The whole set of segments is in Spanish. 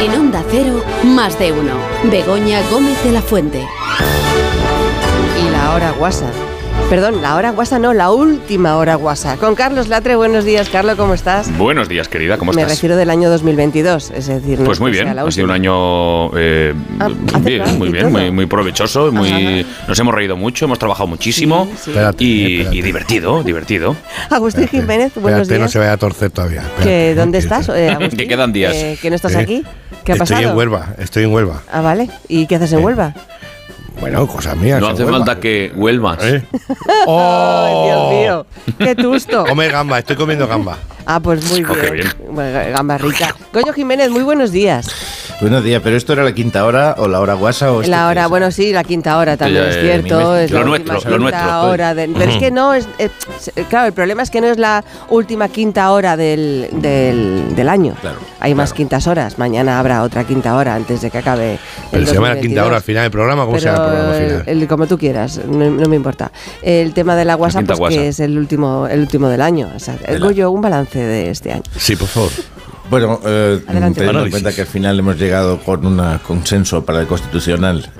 En Onda Cero, más de uno. Begoña Gómez de la Fuente. Y la hora guasa. Perdón, la hora guasa no, la última hora guasa. Con Carlos Latre, buenos días, Carlos, ¿cómo estás? Buenos días, querida, ¿cómo Me estás? refiero del año 2022, es decir, no Pues muy bien, la ha sido un año eh, Ah, bien, muy y bien, muy, muy provechoso, muy, nos hemos reído mucho, hemos trabajado muchísimo Sí, sí. Espérate, y, espérate. y divertido, divertido. Agustín Jiménez, buenos Espérate, no días. se vaya a torcer todavía. Que, ¿Dónde estás? eh, Agustín? Que quedan días. Eh, ¿Que no estás Eh, aquí? ¿Qué ha estoy pasado? en Huelva, estoy en Huelva. Ah, vale. ¿Y qué haces en Eh, Huelva? Bueno, cosas mías. No hace Huelva. falta que vuelvas. ¿Eh? ¡Ay, ¡Oh! Dios mío! ¡Qué tusto! Come gamba, estoy comiendo gamba. Ah, pues muy qué bien. bien. Bueno, gamba rica. Coño Jiménez, muy buenos días. Buenos días, pero esto era la quinta hora o la hora guasa o La hora, es? bueno, sí, la quinta hora también Ya, es cierto. Es lo la nuestro, última lo quinta nuestro. hora de- pero es que no es. eh, claro, el problema es que no es la última quinta hora del, del, del año. Claro, Hay más quintas horas. Mañana habrá otra quinta hora antes de que acabe. el Pero se llama la quinta 2022. hora al final del programa. ¿Cómo se llama el programa final? el- como tú quieras, no, no me importa. El tema de la guasa, pues que es el último, el último del año. O sea, De la- Goyo, un balance de este año. Sí, por favor. Bueno, eh, Adelante. teniendo en cuenta que al final hemos llegado con un consenso para el constitucional.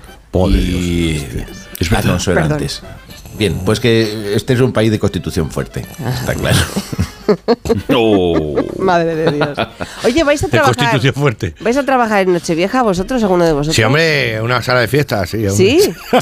Y... Es Ah, no, eso era Perdón. antes. Bien, pues que este es un país de constitución fuerte, está claro. Oh. Madre de Dios. Oye, vais a De trabajar. constitución fuerte. ¿Vais a trabajar en Nochevieja vosotros, alguno de vosotros? Sí, hombre, una sala de fiestas, sí. hombre. ¿Sí?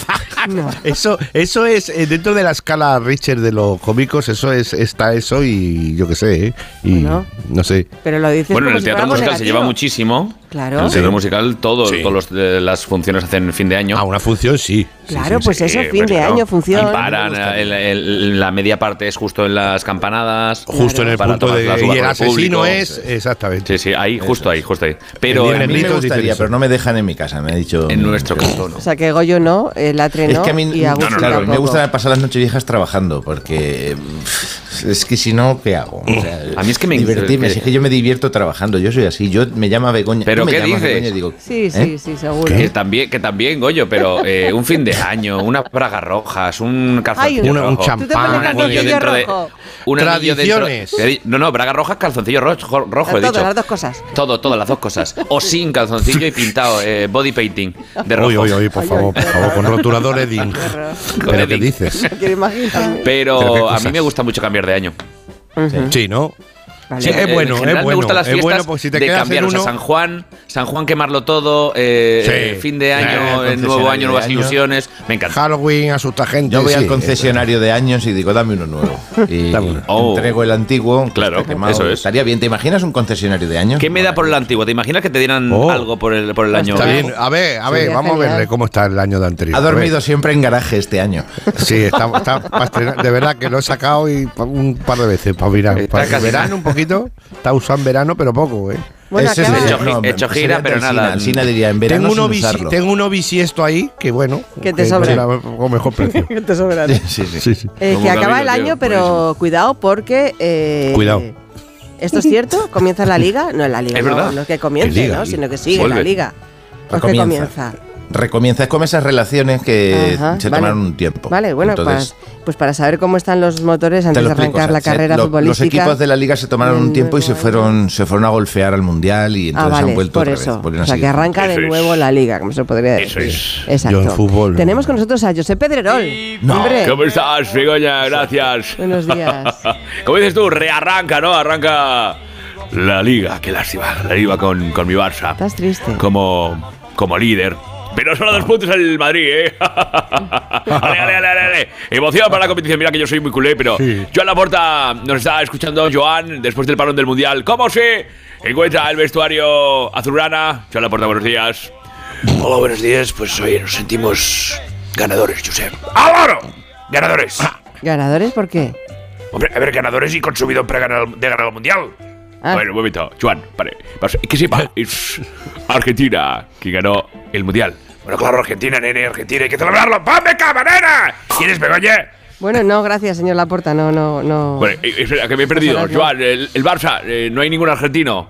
No. Eso, eso es, eh, dentro de la escala Richard de los cómicos, eso es, está eso y yo qué sé, ¿eh? y Bueno. no sé. Pero lo dices Bueno, en el si teatro musical se lleva muchísimo. Claro. En el teatro Sí. musical, todo, Sí. todos los, eh, las funciones hacen fin de año. Ah, una función sí. Claro, pues eso, Eh, fin pues de claro. año, función. Y paran, el- el- la media parte es justo en las campanadas. Justo en el Para punto de... las Y el asesino público. es... Exactamente. Sí, sí, ahí, justo ahí, justo ahí. Pero El A mí me gustaría, pero no me dejan en mi casa, me ha dicho... en nuestro caso no. O sea, que Goyo no, el Atre Es que a mí, y Agustín no, no, claro, me gusta pasar las noches viejas trabajando, porque es que si no, ¿qué hago? O sea, A mí es que me- divertirme, que- si es que yo me divierto trabajando, yo soy así, yo me llama Begoña. ¿Pero me qué llamas dices? Begoña y digo, Sí, sí, ¿eh? sí, seguro. Que también, que también, Goyo, pero eh, un fin de año, unas bragas rojas, un calzoncillo Ay, una- un rojo, champán, un anillo dentro de- rojo. un anillo dentro- Tradiciones. no, no, bragas rojas, calzoncillo rojo, rojo he Todo, dicho. las dos cosas. Todo, todas las dos cosas. O sin calzoncillo y pintado, eh, body painting de rojo. Oye, oye, oye, por favor, por favor, con rotuladores de... Con ¿Pero qué dices? Pero, a mí me gusta mucho cambiar de año. Sí, ¿no? Vale. Sí, es Eh, bueno, en general es bueno. me gustan las es fiestas bueno porque si te de cambiar, en o sea, uno... San Juan, San Juan quemarlo todo, eh, Sí. eh, fin de año, Eh, eh, nuevo año, nuevas año. ilusiones, me encanta. Halloween, asusta gente. Yo voy sí. al concesionario de años y digo, dame uno nuevo. Y. Oh. entrego el antiguo. Claro, quemado. eso es. Estaría bien. ¿Te imaginas un concesionario de años? ¿Qué me da por el antiguo? ¿Te imaginas que te dieran Oh. algo por el, por el año? Está bien, a ver, a ver, vamos a verle cómo está el año de anterior. Ha dormido siempre en garaje este año. Sí, está, está para estrenar. de verdad que lo he sacado y un par de veces para mirar. Para verano un poquito, está usando en verano, pero poco, ¿eh? Bueno, Ese acaba- Hecho gi- hecho sería gira, pero Alsina. nada. Alsina diría, en verano Tengo uno, sin bisi- usarlo. tengo uno bisiesto ahí que bueno. Que te sobra. será Con mejor precio. Que te sobra. Sí, sí, sí. Sí, sí. Eh, Como que acaba el año, pero cuidado porque. eh, Cuidado. ¿Esto es cierto? ¿Comienza la liga? No, la liga. Es no, verdad. No es que comience. ¿no? Sino que sigue Vuelve. la liga. ¿Por qué Recomienza. comienza? Recomienza. Es como esas relaciones que Ajá, se vale. tomaron un tiempo. Vale, bueno, Entonces, para, pues para saber cómo están los motores te antes lo de explico, arrancar o sea, la se- carrera lo- futbolística. Los equipos de la liga se tomaron un del tiempo y se nuevo fueron, se fueron a golfear al mundial y Ah, entonces vale, han vuelto por otra eso. vez. O sea, que arranca de Eso es. nuevo la liga, como se podría Eso decir. es. Exacto. Yo en fútbol, no. Tenemos con nosotros a José Pedrerol. No. Hombre, ¿Cómo estás, Begoña? Gracias. buenos días. Como dices tú, rearranca, ¿no? Arranca la liga. Qué lástima. La liga con, con mi Barça. Estás triste. Como, como líder. Pero solo dos puntos el Madrid, ¿eh? ale, ale, ale, ale, ale. Emoción para la competición. Mira que yo soy muy culé, pero Sí. Joan Laporta nos está escuchando. Joan, después del parón del Mundial. ¿Cómo se encuentra el vestuario azulgrana? Joan Laporta, buenos días. Hola, buenos días. Pues hoy nos sentimos ganadores, Josep. ¡Álvaro! Ganadores. ¿Ganadores por qué? Hombre, a ver, ganadores y consumido para ganar, de ganar el mundial. Ah, Bueno, un momento. Joan, vale. Que sepa, es Argentina quien ganó el Mundial. Bueno, claro, Argentina, nene, Argentina, hay que celebrarlo. ¡Ponme cama, nena! ¿Quieres, Begoña? bueno, no, gracias, señor Laporta. No, no, no. Bueno, eh, espera, que me he perdido. No. Joan, el, el Barça, eh, no hay ningún argentino.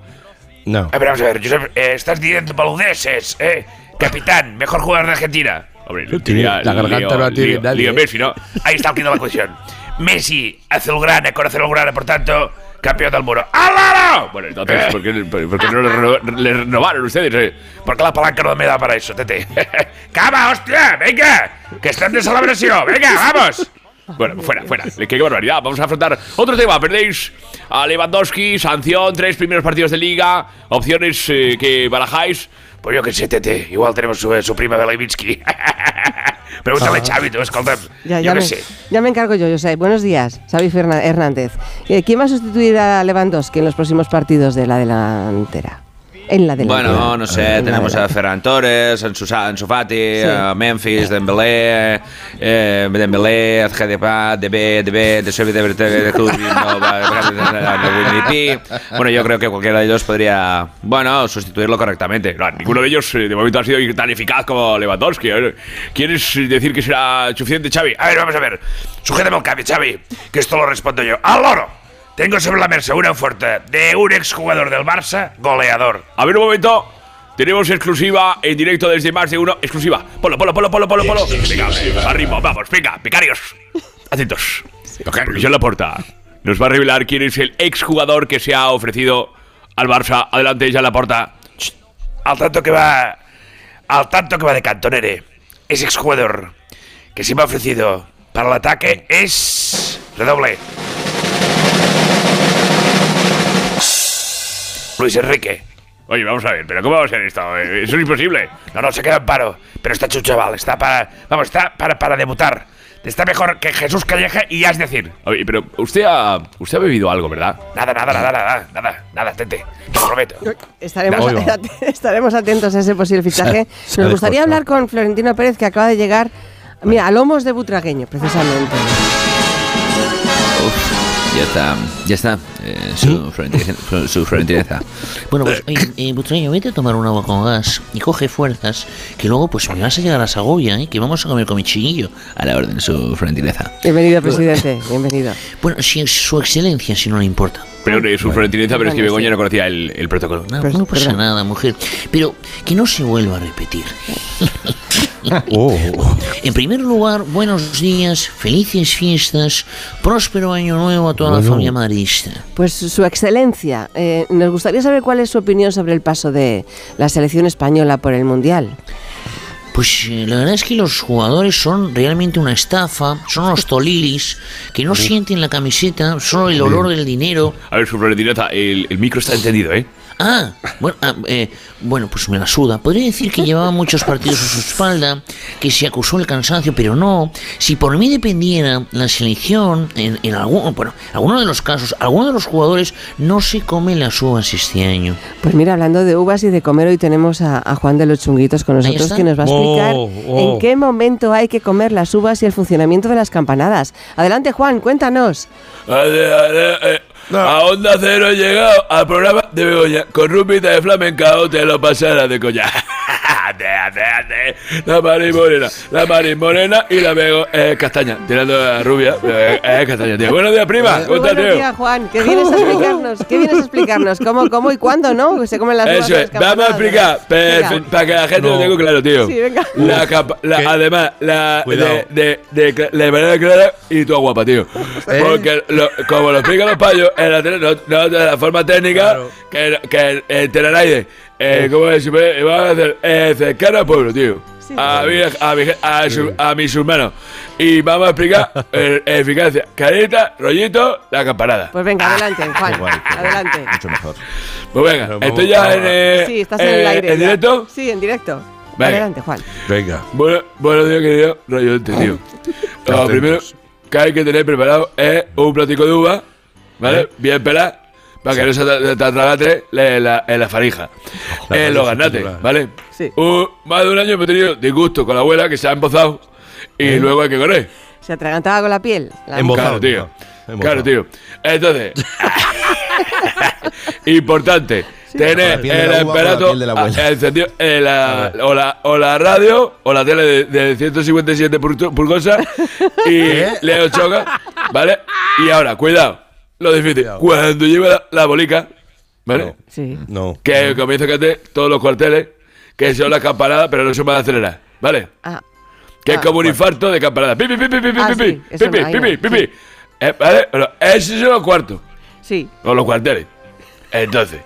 No. A ver, vamos a ver, Josep, eh, estás diciendo boludeces, ¿eh? Capitán, mejor jugador de Argentina. Hombre, Tiene- tenía la garganta Leo- no la tiene Leo- nadie, Leo ¿eh? Messi, ¿no? Ahí está el de la cuestión. Messi, azulgrana con azulgrana, por tanto, campeón del muro. ¡Álvaro! Bueno, entonces, ¿por qué, por qué no le, reno- le renovaron ustedes? eh? Porque la palanca no me da para eso, tete. ¡Cama, hostia! ¡Venga! ¡Que estem de celebració! ¡Venga, vamos! Bueno, fuera, fuera. Qué, qué barbaridad. Vamos a afrontar otro tema. Perdéis a Lewandowski, sanción, tres primeros partidos de liga, opciones eh, que barajáis. Pues yo qué sé, tete. Igual tenemos su, su prima Belivitsky. Pregúntale a Xavi, tú. Ya, yo ya, me, sé. ya me encargo yo, José. Buenos días, Xavi Ferna- Hernández. Eh, ¿Quién va a sustituir a Lewandowski en los próximos partidos de la delantera? En la delantera. Bueno, no sé, tenemos a. Ferran Torres, a Ansu Ansu Fati, Sí. a Memphis, Dembélé, eh, Dembélé, Adjedepa, DB, DB, De Sevi, De De. Bueno, yo creo que cualquiera de ellos podría, bueno, sustituirlo correctamente. Claro, ninguno de ellos eh, de momento ha sido tan eficaz como Lewandowski. ¿Quieres decir que será suficiente, Xavi? A ver, vamos a ver. Sujétame el cambio, Xavi, que esto lo respondo yo. ¡Al loro! Tengo sobre la mesa una oferta de un exjugador del Barça, goleador. A ver, un momento. Tenemos exclusiva en directo desde más de uno. Exclusiva. Polo, polo, polo, polo, polo, polo. Venga, arriba, vamos, venga, picarios. Atentos. Luis Laporta nos va a revelar quién es el exjugador que se ha ofrecido al Barça. Adelante, ya Laporta. Al tanto que va. Al tanto que va de cantonere. Ese exjugador que se me ha ofrecido para el ataque es. Redoble. Luis Enrique. Oye, vamos a ver, pero ¿cómo va a ser esto? Eh, Eso es imposible. No, no, se queda en paro. Pero está hecho un chaval. Está para. Vamos, está para, para debutar. Está mejor que Jesús Calleja y ya es decir. Oye, pero usted ha, usted ha bebido algo, ¿verdad? Nada, nada, nada, nada, nada, nada, tete. Te lo prometo. Estaremos, at- estaremos atentos a ese posible fichaje. Se- se ha Nos gustaría hablar con Florentino Pérez, que acaba de llegar, mira, a lomos de Butragueño, precisamente. Ya está, ya está. eh, su, su florentineza. Bueno, pues, oye, eh, Butragueño, vete a tomar un agua con gas y coge fuerzas, que luego pues me vas a llegar a Segovia, ¿eh? que vamos a comer con mi chiquillo. A la orden, su florentineza. Bienvenido, presidente, bienvenido. Bueno, si su excelencia, si no le importa. Pero eh, su florentineza, pero es que Bueno, Begoña sí. no conocía el, el protocolo. No, Pues, no pasa perdón. nada, mujer. Pero que no se vuelva a repetir. Oh, En primer lugar, buenos días, felices fiestas, próspero año nuevo a toda la familia madridista. Pues su excelencia, eh, nos gustaría saber cuál es su opinión sobre el paso de la selección española por el Mundial. Pues eh, la verdad es que los jugadores son realmente una estafa, son unos tolilis que no sienten la camiseta, solo el olor del dinero. A ver, su florentineza, el, el micro está entendido, ¿eh? Ah, bueno, ah, eh, bueno, pues me la suda. Podría decir que llevaba muchos partidos a su espalda, que se acusó el cansancio, pero no. Si por mí dependiera la selección, en, en algún, bueno, alguno de los casos, alguno de los jugadores no se come las uvas este año. Pues mira, hablando de uvas y de comer, hoy tenemos a, a Juan de los Chunguitos con nosotros que nos va a explicar Oh, oh. en qué momento hay que comer las uvas y el funcionamiento de las campanadas. Adelante, Juan, cuéntanos. A Onda Cero he llegado al programa de Begoña. Con rupita de flamencao te lo pasará de coña. La Mari Morena, la Mari Morena y la Bego eh, Castaña. Tirando a rubia, eh, eh, Castaña, tío. Buenos días, prima. ¿Cómo buenos tío? días, Juan. ¿Qué vienes a explicarnos? ¿Qué vienes a explicarnos? ¿Cómo, cómo y cuándo, no? Que se comen las Eso es, vamos a explicar, para que la gente lo tenga claro, tío. Sí, venga. La capa- la- ¿Qué? además, la de, de, de, la manera clara y tú guapa, tío. Porque lo- como lo explican los payos, en la tele, no, no de la forma técnica, Claro. que, que el eh, ¿cómo es? Eh, Vamos a hacer eh, cercano al pueblo, tío. Sí. A, mi, a, mi, a, su- a mis hermanos. Y vamos a explicar eh, eficacia, carita, rollito, la campanada. Pues venga, adelante, Juan. Qué guay, qué guay. Adelante. Mucho mejor. Pues venga, Pero estoy ya en, eh, Sí, estás en eh, el aire. ¿En ya. directo? Sí, en directo. Venga. Adelante, Juan. venga. Bueno, buenos días, querido Rayote, tío. Lo Atentos. primero que hay que tener preparado es un platico de uva, ¿vale? ¿Eh? Bien pelada, para que no se te, te atragante la, la, en la farija. La En los garnates. ¿vale? Sí. Un- más de un año hemos tenido disgusto con la abuela que se ha embozado y ¿Eh? luego hay que correr. Se atragantaba con la piel. La- Embozado. Claro, tío. Embozado. Claro, tío. Entonces, importante, tener el aparato encendido, eh, o, la, o la radio o la tele de, de 157 pulto- pulgosas y Leo Choca, ¿vale? Y ahora, cuidado, lo difícil, cuando lleve la, la bolica, ¿vale? No. Sí. No. Que comienza a cantar todos los cuarteles, que son las campanadas, pero no se van a acelerar, ¿vale? Ah, Que es Ah, como un infarto de campanada. Pipi, pipi, pipi, Ah, pipi, sí, pipi, no, pipi, pipi. sí. Eh, ¿Vale? Pero ese son los cuartos. Sí. O los cuarteles. Entonces,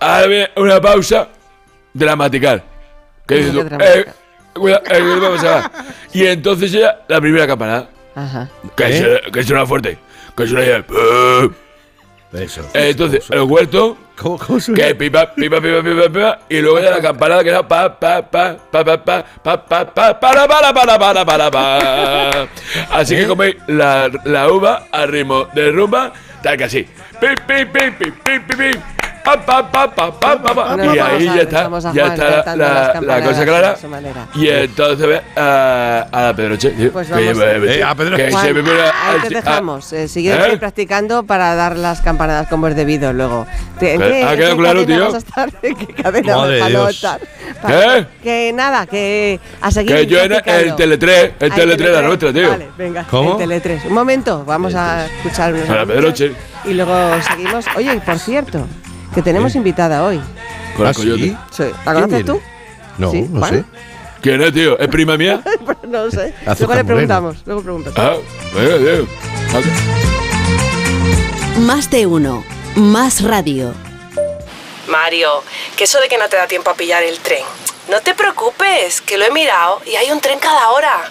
ahora viene una pausa dramatical. ¿Qué dices ¿Cómo tú? que dramática? Eh, cuidado, eh, que vamos a- Y entonces ya la primera campanada. Ajá. Que, ¿Eh? suena, que suena fuerte. Que suena ya. ¡pum! Eso. Entonces, el huerto. ¿Cómo, cómo suena? Que pipa, pipa, pipa, pipa, pipa. Y luego ya la campanada que era pa, pa, pa, pa, pa, pa, pa, pa, pa, para, para, para, para, para, pa. Así que coméis la, la uva al ritmo de rumba, tal que así. Pi, pi, pi, pi, pi, pi, pi. Pa, pa, pa, pa, pa, pa, pa. Bueno, Y ahí ya está, ya está la, la cosa clara. Y entonces ve a, a la Pedroche. Pues que a- Eh, a Pedro- que Juan, se me pone ahí te dejamos. Eh, sigue ¿Eh? practicando para dar las campanadas como es debido luego. ¿En ¿Qué? qué, ¿Ha quedado qué claro, tío? qué cadena Madre Dios. estar? ¿Qué? Que nada, que a seguir Que yo en practicando. el Tele3, el Ah, Tele3 la nuestra, tío. Vale, venga, ¿Cómo? el Tele3. Un momento, vamos a escuchar A la Pedroche. Y luego seguimos. Oye, y por cierto, que tenemos invitada hoy. Con ¿Ah, sí? Sí, ¿La ¿Quién conoces tú? No, Sí, no Juan. sé. ¿Quién es, tío? ¿Es prima mía? no lo sé. Azúcar luego le moreno. preguntamos. Luego preguntamos. Ah, venga, tío. Ok. Más de uno. Más radio. Mario, que eso de que no te da tiempo a pillar el tren. No te preocupes, que lo he mirado y hay un tren cada hora.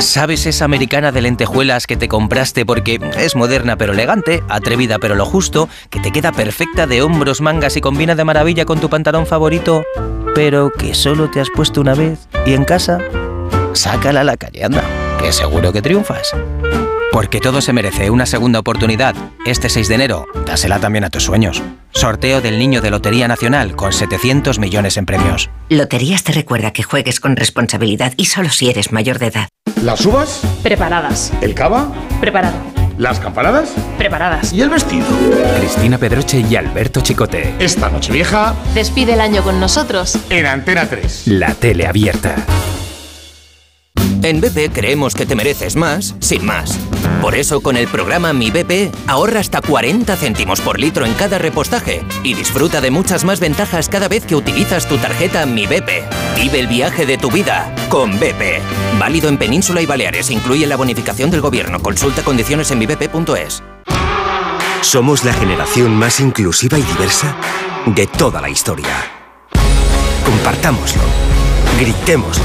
¿Sabes esa americana de lentejuelas que te compraste porque es moderna pero elegante, atrevida pero lo justo, que te queda perfecta de hombros, mangas y combina de maravilla con tu pantalón favorito, pero que solo te has puesto una vez y en casa? Sácala a la calle, anda, que seguro que triunfas. Porque todo se merece una segunda oportunidad. Este 6 de enero, dásela también a tus sueños. Sorteo del Niño de Lotería Nacional con 700 millones en premios. Loterías te recuerda que juegues con responsabilidad y solo si eres mayor de edad. ¿Las uvas? Preparadas. ¿El cava? Preparado. ¿Las campanadas? Preparadas. ¿Y el vestido? Cristina Pedroche y Alberto Chicote. Esta noche vieja Despide el año con nosotros. en Antena 3. La tele abierta. En BP creemos que te mereces más, sin más. Por eso con el programa Mi BP ahorra hasta 40 céntimos por litro en cada repostaje y disfruta de muchas más ventajas cada vez que utilizas tu tarjeta Mi BP. Vive el viaje de tu vida con BP. Válido en Península y Baleares. Incluye la bonificación del gobierno. Consulta condiciones en mibp.es. Somos la generación más inclusiva y diversa de toda la historia. Compartámoslo, gritémoslo,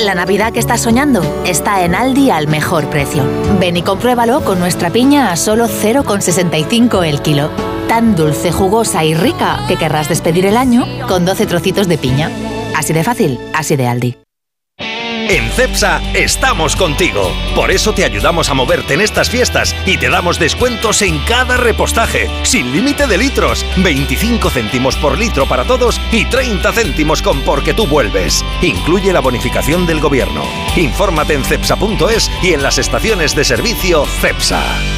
La Navidad que estás soñando está en Aldi al mejor precio. Ven y compruébalo con nuestra piña a solo 0,65 el kilo. Tan dulce, jugosa y rica que querrás despedir el año con 12 trocitos de piña. Así de fácil, así de Aldi. En CEPSA estamos contigo. Por eso te ayudamos a moverte en estas fiestas y te damos descuentos en cada repostaje, sin límite de litros, 25 céntimos por litro para todos y 30 céntimos con porque tú vuelves. Incluye la bonificación del gobierno. Infórmate en cepsa.es y en las estaciones de servicio CEPSA.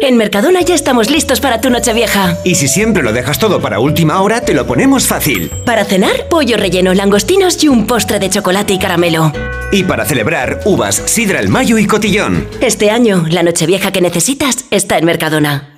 En Mercadona ya estamos listos para tu Nochevieja. Y si siempre lo dejas todo para última hora, te lo ponemos fácil. Para cenar, pollo relleno, langostinos y un postre de chocolate y caramelo. Y para celebrar, uvas, sidra el mayo y cotillón. Este año, la Nochevieja que necesitas está en Mercadona.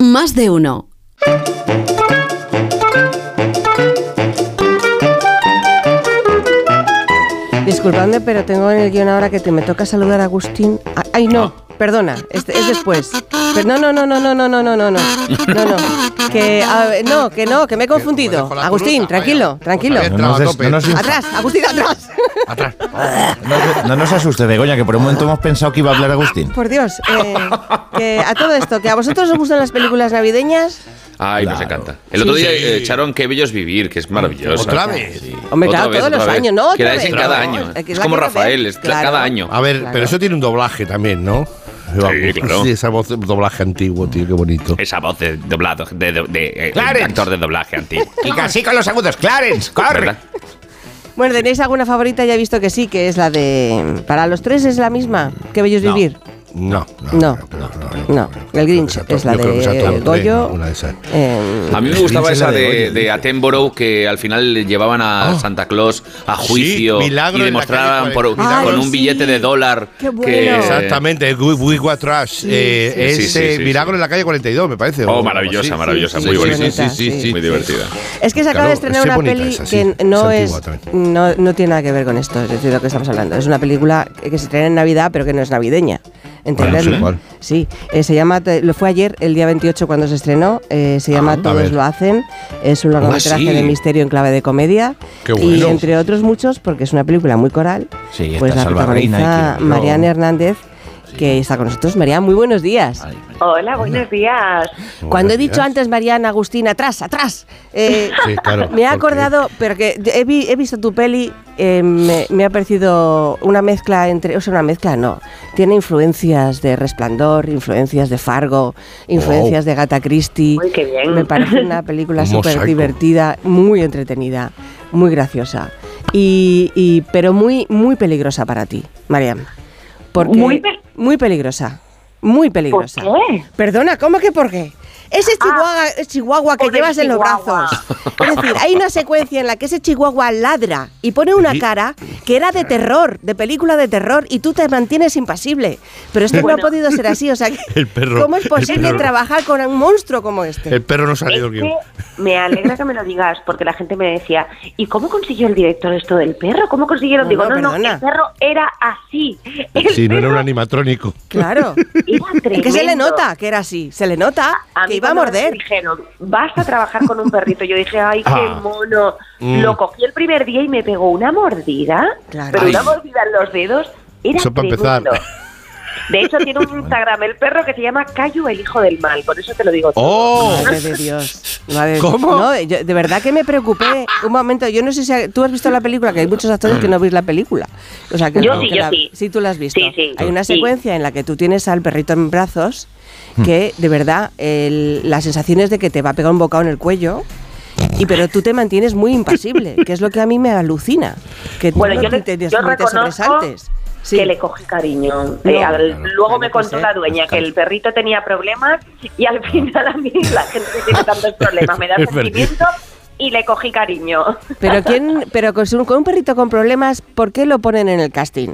Más de uno. Disculpadme, pero tengo en el guion ahora que te me toca saludar a Agustín. Ah, Ay, no, perdona, es, es después. Pero no, no, no, no, no, no, no, no, no, no, no, no. Que, a- no, que no, que me he confundido. Agustín, tranquilo, tranquilo. No nos, no nos- Atrás, Agustín, atrás. no- no nos asuste, Begoña, que por un momento hemos pensado que iba a hablar Agustín. Por Dios, eh, que a todo esto, que a vosotros os gustan las películas navideñas. Ay, nos encanta. El otro Sí, día sí. eh, echaron Qué bello es vivir, que es maravilloso. ¿Otra vez? Hombre, Otra claro, vez, todos los vez. años, ¿no? Que Otra la es en cada Claro, año. es Es como. Rafael, es Claro. cada año. A ver, pero eso tiene un doblaje también, ¿no? Sí, claro. esa voz de doblaje antiguo, tío, qué bonito. Esa voz de doblado, de, de, de- eh, Clarence. actor de doblaje antiguo. Y casi con los agudos. Clarence, corre. ¿Verdad? Bueno, ¿tenéis alguna favorita? Ya he visto que sí, que es la de... Para los tres es la misma. Qué bello es No. vivir. No, No, no. El Grinch es la de Goyo. eh, A mí me gustaba esa de Attenborough que al final le llevaban a Santa Claus a juicio y demostraban con Ay, un billete de dólar Qué bueno. que Exactamente, Wigo Atrás. eh, sí, es sí, sí, sí, Milagro en la calle 42, me parece. Oh, maravillosa, maravillosa, muy bonita. Sí, sí, sí, muy divertida. Es que se acaba de estrenar es una peli que no Es no tiene nada que ver con esto, es decir, lo que estamos hablando. Es una película que se estrena en Navidad, pero que no es navideña. ¿Entenderlo? Bueno, sí, eh, se llama, lo fue ayer, el día 28 cuando se estrenó, eh, se llama Ah, Todos lo hacen, es un largometraje sí. de misterio en clave de comedia. Qué y entre otros muchos, porque es una película muy coral, Sí, pues la protagoniza Mariana. Hernández, que está con nosotros. Mariana, muy buenos días. Hola, buenos días. Cuando he dicho días. antes, Mariana, Agustín, atrás, atrás, eh, Sí, claro, me he porque- acordado, pero que he, vi- he visto tu peli, eh, me, me ha parecido una mezcla entre, o sea, una mezcla no, tiene influencias de Resplandor, influencias de Fargo, influencias de Gata Christie. Uy, qué bien. Me parece una película súper divertida, muy entretenida, muy graciosa, y, y- pero muy, muy peligrosa para ti, Mariana. Porque, Muy pe- muy peligrosa. Muy peligrosa. qué? Perdona, ¿cómo que por qué? Ese chihuahua, chihuahua que por llevas en los brazos. Es decir, hay una secuencia en la que ese chihuahua ladra y pone una cara que era de terror, de película de terror, y tú te mantienes impasible. Pero esto no ha podido ser así. O sea, que- El perro, ¿cómo es el posible perro. trabajar con un monstruo como este? El perro no salió Es que me alegra que me lo digas, porque la gente me decía, ¿y cómo consiguió el director esto del perro? ¿Cómo consiguieron? No, Digo, no, no, el perro era así. El Sí, no era un animatrónico. Claro. Es que se le nota que era así. Se le nota A que mí iba a cuando me morder. dijeron, vas a trabajar con un perrito. Yo dije, ay, qué Ah. mono. Mm. Lo cogí el primer día y me pegó una mordida. Claro. Pero Ay. una mordida en los dedos. Era Eso para empezar. De hecho, tiene un Instagram el perro que se llama Cayu, el hijo del mal. Por eso te lo digo. todo. ¡Oh! Madre de Dios. Madre de- ¿Cómo? No, yo- de verdad que me preocupé un momento. Yo no sé si tú has visto la película, que hay muchos actores que no veis la película. O sea, que, Yo que sí, yo la- sí. tú la has visto. Sí, sí, hay una sí. secuencia en la que tú tienes al perrito en brazos que, de verdad, el- la sensación es de que te va a pegar un bocado en el cuello. Y pero tú te mantienes muy impasible, que es lo que a mí me alucina. Que tú no yo, te, yo te reconozco sobresaltes. Sí. que le cogí cariño. No, Eh, al- claro, luego claro, me contó la dueña que el perrito tenía problemas y al final a mí la gente tiene tantos problemas me da Es sentimiento y le cogí cariño. Pero quién, pero con, su- con un perrito con problemas, ¿por qué lo ponen en el casting?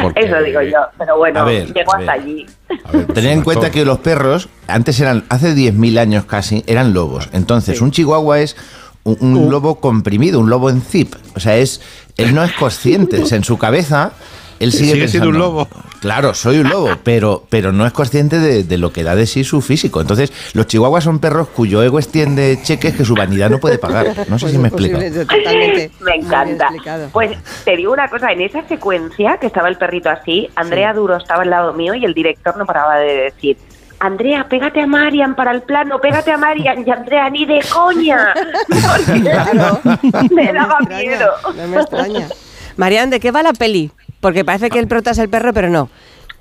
Porque- Eso digo yo, pero bueno, ver, llegó hasta ver. allí. Ver, Tened en cuenta que los perros, antes eran, hace 10.000 años casi, eran lobos. Entonces, un chihuahua es un, un lobo comprimido, un lobo en zip. O sea, es, él no es consciente. Sea, en su cabeza, Él sigue, Sigue siendo un lobo. Claro, soy un lobo, pero, pero no es consciente de, de lo que da de sí su físico. Entonces, los chihuahuas son perros cuyo ego extiende cheques que su vanidad no puede pagar. No sé si me explico. Totalmente. Me encanta. Pues te digo una cosa, en esa secuencia que estaba el perrito así, Andrea Duro estaba al lado mío y el director no paraba de decir, Andrea, pégate a Marian para el plano, pégate a Marian y Andrea, ni de coña. Porque me daba miedo. No me extraña. Marian, ¿de qué va la peli? Porque parece que el prota es el perro, pero no.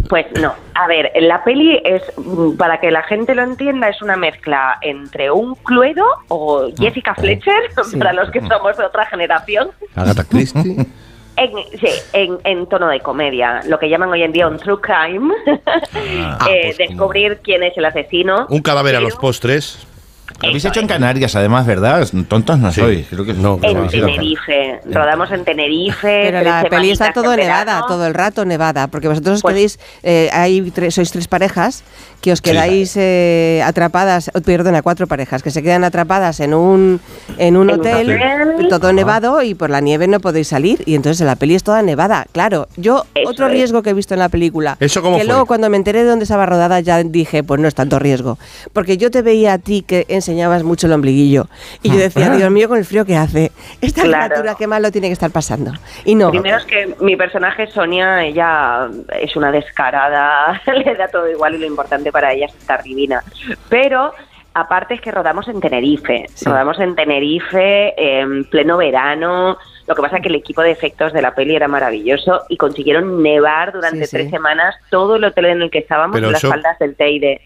Pues no, a ver, la peli es, mm, para que la gente lo entienda, es una mezcla entre un Cluedo o Jessica Fletcher, para los que somos de otra generación, Agatha Christie. En, sí, en, en tono de comedia, lo que llaman hoy en día un true crime, Ah, Eh, pues descubrir quién es el asesino. Un cadáver a los postres. Lo habéis hecho en Canarias, además, ¿verdad? Tontos no sois. Creo que no. En Tenerife, rodamos en Tenerife. Pero la peli está todo nevada, verano. todo el rato nevada, porque vosotros os quedáis, eh, hay tres, sois tres parejas que os quedáis eh, atrapadas, oh, perdona, cuatro parejas que se quedan atrapadas en un en un En hotel, hotel. todo nevado y por la nieve no podéis salir y entonces la peli es toda nevada. Claro, yo otro es. riesgo que he visto en la película, ¿Eso cómo que fue? luego cuando me enteré de dónde estaba rodada ya dije, pues no es tanto riesgo, porque yo te veía a ti que enseñabas mucho el ombliguillo y yo decía, Ah. Dios mío, con el frío que hace, esta Claro. criatura qué mal lo tiene que estar pasando. Y no. Primero es que mi personaje Sonia, ella es una descarada, le da todo igual y lo importante para ella es estar divina. Pero aparte es que rodamos en Tenerife, rodamos en Tenerife en pleno verano. Lo que pasa es que el equipo de efectos de la peli era maravilloso y consiguieron nevar durante Sí, sí. tres semanas todo el hotel en el que estábamos Pero en las eso- faldas del Teide.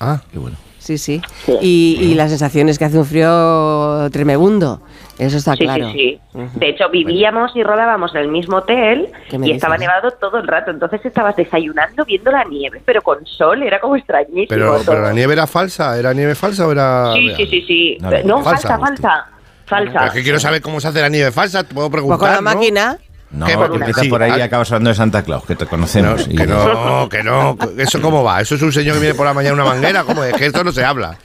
Ah, qué bueno. Sí, sí. Y, y la sensación es que hace un frío tremebundo. Eso está Sí, claro. sí, sí. De hecho, vivíamos y rodábamos en el mismo hotel ¿Qué me y estaba nevado todo el rato. Entonces estabas desayunando viendo la nieve, pero con sol, era como extrañísimo. Pero, la nieve era falsa. ¿Era nieve falsa o era.? Sí, sí, sí, sí. No, No, no, falsa, falsa, falsa. Falsa. Es que quiero saber cómo se hace la nieve falsa. Te puedo preguntar. Pues con la ¿no? máquina. No, una- empiezas por ahí y acabas hablando de Santa Claus, que te conocemos. y- Que no, que no. ¿Eso cómo va? ¿Eso es un señor que viene por la mañana una manguera? ¿Cómo es? Que esto no se habla.